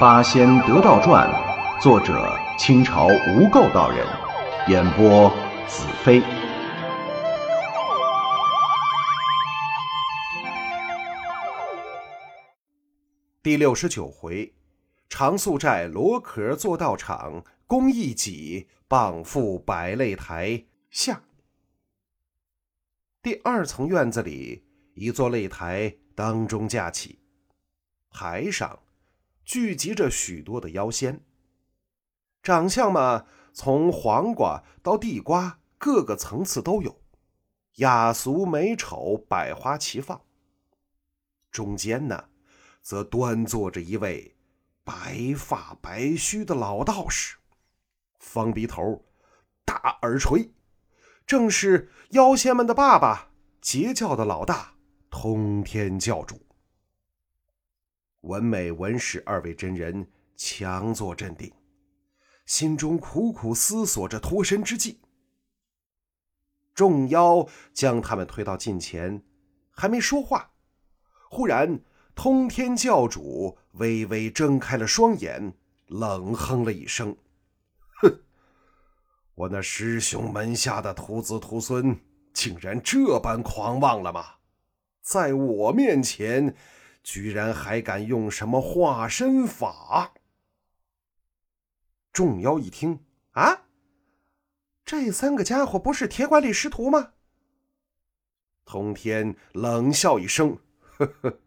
《八仙得道传》，作者清朝无垢道人，演播子飞。第六十九回，长素寨罗壳做道场，公益己傍富百擂台下。第二层院子里，一座擂台当中架起，台上。聚集着许多的妖仙，长相嘛，从黄瓜到地瓜，各个层次都有，雅俗美丑，百花齐放。中间呢，则端坐着一位白发白须的老道士，方鼻头，大耳垂，正是妖仙们的爸爸，截教的老大，通天教主。文美、文史二位真人强作镇定，心中苦苦思索着脱身之计。众妖将他们推到近前，还没说话，忽然通天教主微微睁开了双眼，冷哼了一声：“哼，我那师兄门下的徒子徒孙，竟然这般狂妄了吗？在我面前！”居然还敢用什么化身法？众妖一听，啊，这三个家伙不是铁拐李师徒吗？通天冷笑一声：“呵呵，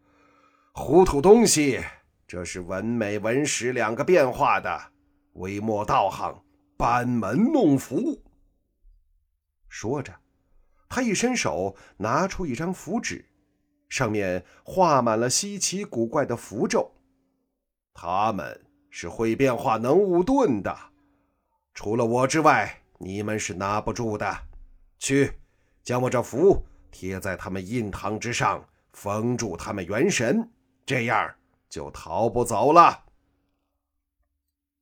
糊涂东西，这是文美、文史两个变化的，微末道行，班门弄斧。”说着，他一伸手，拿出一张符纸。上面画满了稀奇古怪的符咒，他们是会变化能武遁的，除了我之外，你们是拿不住的。去，将我这符贴在他们印堂之上，封住他们元神，这样就逃不走了。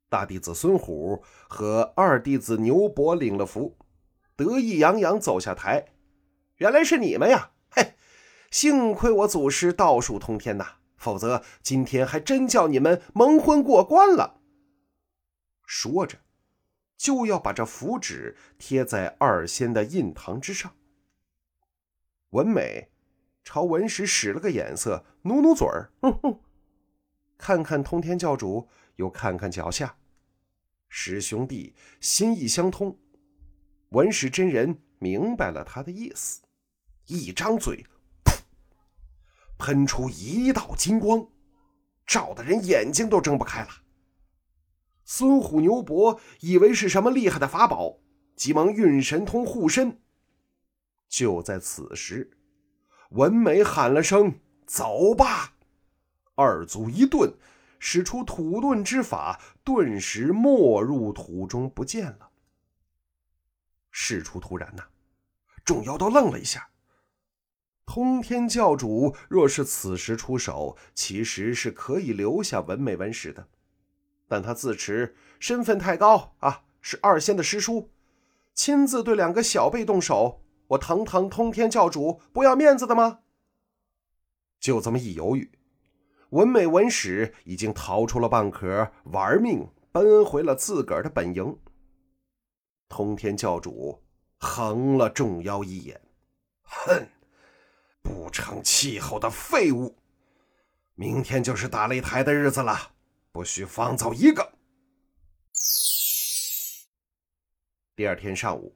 大弟子孙虎和二弟子牛伯领了符，得意洋洋走下台。原来是你们呀！幸亏我祖师道术通天呐，否则今天还真叫你们蒙混过关了。说着，就要把这符纸贴在二仙的印堂之上。文美朝文石使了个眼色，努努嘴儿，哼哼，看看通天教主，又看看脚下，师兄弟心意相通。文石真人明白了他的意思，一张嘴。喷出一道金光，照的人眼睛都睁不开了。孙虎、牛伯以为是什么厉害的法宝，急忙运神通护身。就在此时，文美喊了声“走吧”，二足一顿，使出土遁之法，顿时没入土中不见了。事出突然呐，众妖都愣了一下。通天教主若是此时出手，其实是可以留下文美文史的，但他自持身份太高啊，是二仙的师叔，亲自对两个小辈动手，我堂堂通天教主不要面子的吗？就这么一犹豫，文美文史已经逃出了蚌壳，玩命奔回了自个儿的本营。通天教主横了众妖一眼，哼。成气候的废物！明天就是打擂台的日子了，不许放走一个。第二天上午，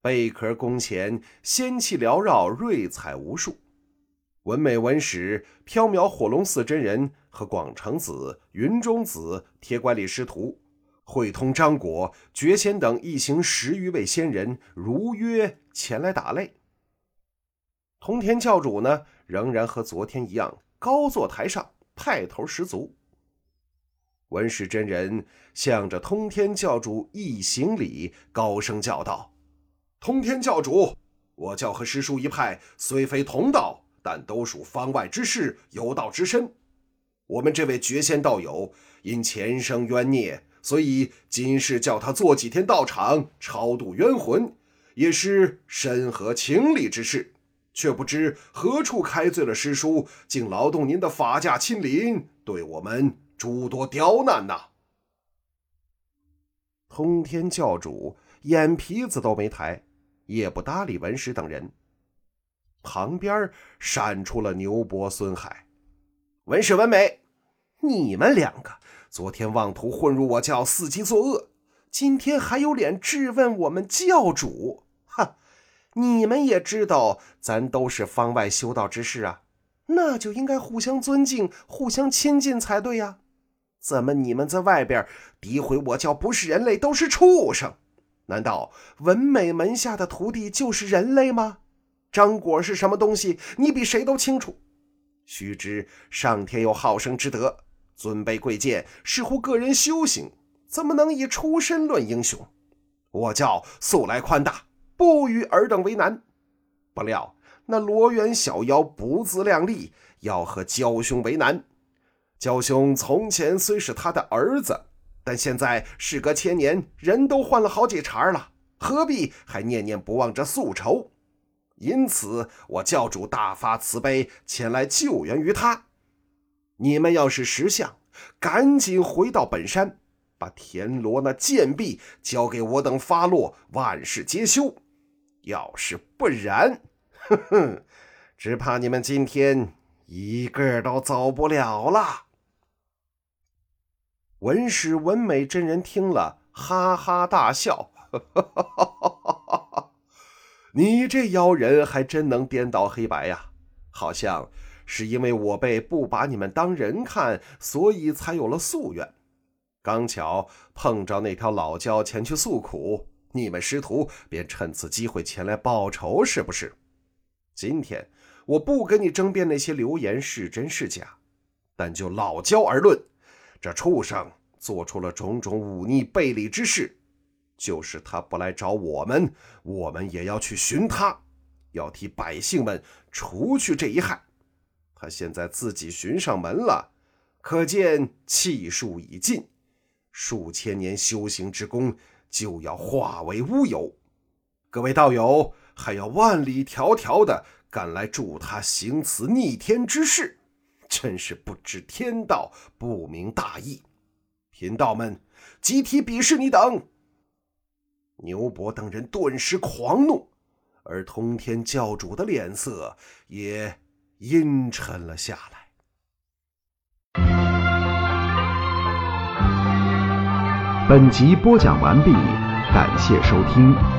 贝壳宫前仙气缭绕，瑞彩无数。文美、文史、缥缈火龙寺真人和广成子、云中子、铁拐李师徒、慧通张果、绝仙等一行十余位仙人如约前来打擂。通天教主呢，仍然和昨天一样，高坐台上，派头十足。文史真人向着通天教主一行礼，高声叫道：“通天教主，我教和师叔一派虽非同道，但都属方外之士，有道之身。我们这位绝仙道友因前生冤孽，所以今世叫他做几天道场，超度冤魂，也是深合情理之事。”却不知何处开罪了师叔，竟劳动您的法驾亲临，对我们诸多刁难呐！通天教主眼皮子都没抬，也不搭理文石等人。旁边闪出了牛伯、孙海、文石、文美，你们两个昨天妄图混入我教，伺机作恶，今天还有脸质问我们教主？哈！你们也知道，咱都是方外修道之士啊，那就应该互相尊敬、互相亲近才对呀。怎么你们在外边诋毁我教不是人类，都是畜生？难道文美门下的徒弟就是人类吗？张果是什么东西？你比谁都清楚。须知上天有好生之德，尊卑贵贱视乎个人修行，怎么能以出身论英雄？我教素来宽大。不与尔等为难，不料那罗元小妖不自量力，要和焦兄为难。焦兄从前虽是他的儿子，但现在事隔千年，人都换了好几茬了，何必还念念不忘这宿仇？因此，我教主大发慈悲，前来救援于他。你们要是识相，赶紧回到本山，把田螺那贱婢交给我等发落，万事皆休。要是不然，哼哼，只怕你们今天一个都走不了了。文史文美真人听了，哈哈大笑：“哈哈哈哈哈哈你这妖人还真能颠倒黑白呀！好像是因为我辈不把你们当人看，所以才有了夙愿。刚巧碰着那条老蛟前去诉苦。”你们师徒便趁此机会前来报仇，是不是？今天我不跟你争辩那些流言是真是假，但就老焦而论，这畜生做出了种种忤逆背礼之事。就是他不来找我们，我们也要去寻他，要替百姓们除去这一害。他现在自己寻上门了，可见气数已尽，数千年修行之功。就要化为乌有，各位道友还要万里迢迢的赶来助他行此逆天之事，真是不知天道，不明大义。贫道们集体鄙视你等！牛伯等人顿时狂怒，而通天教主的脸色也阴沉了下来。本集播讲完毕，感谢收听。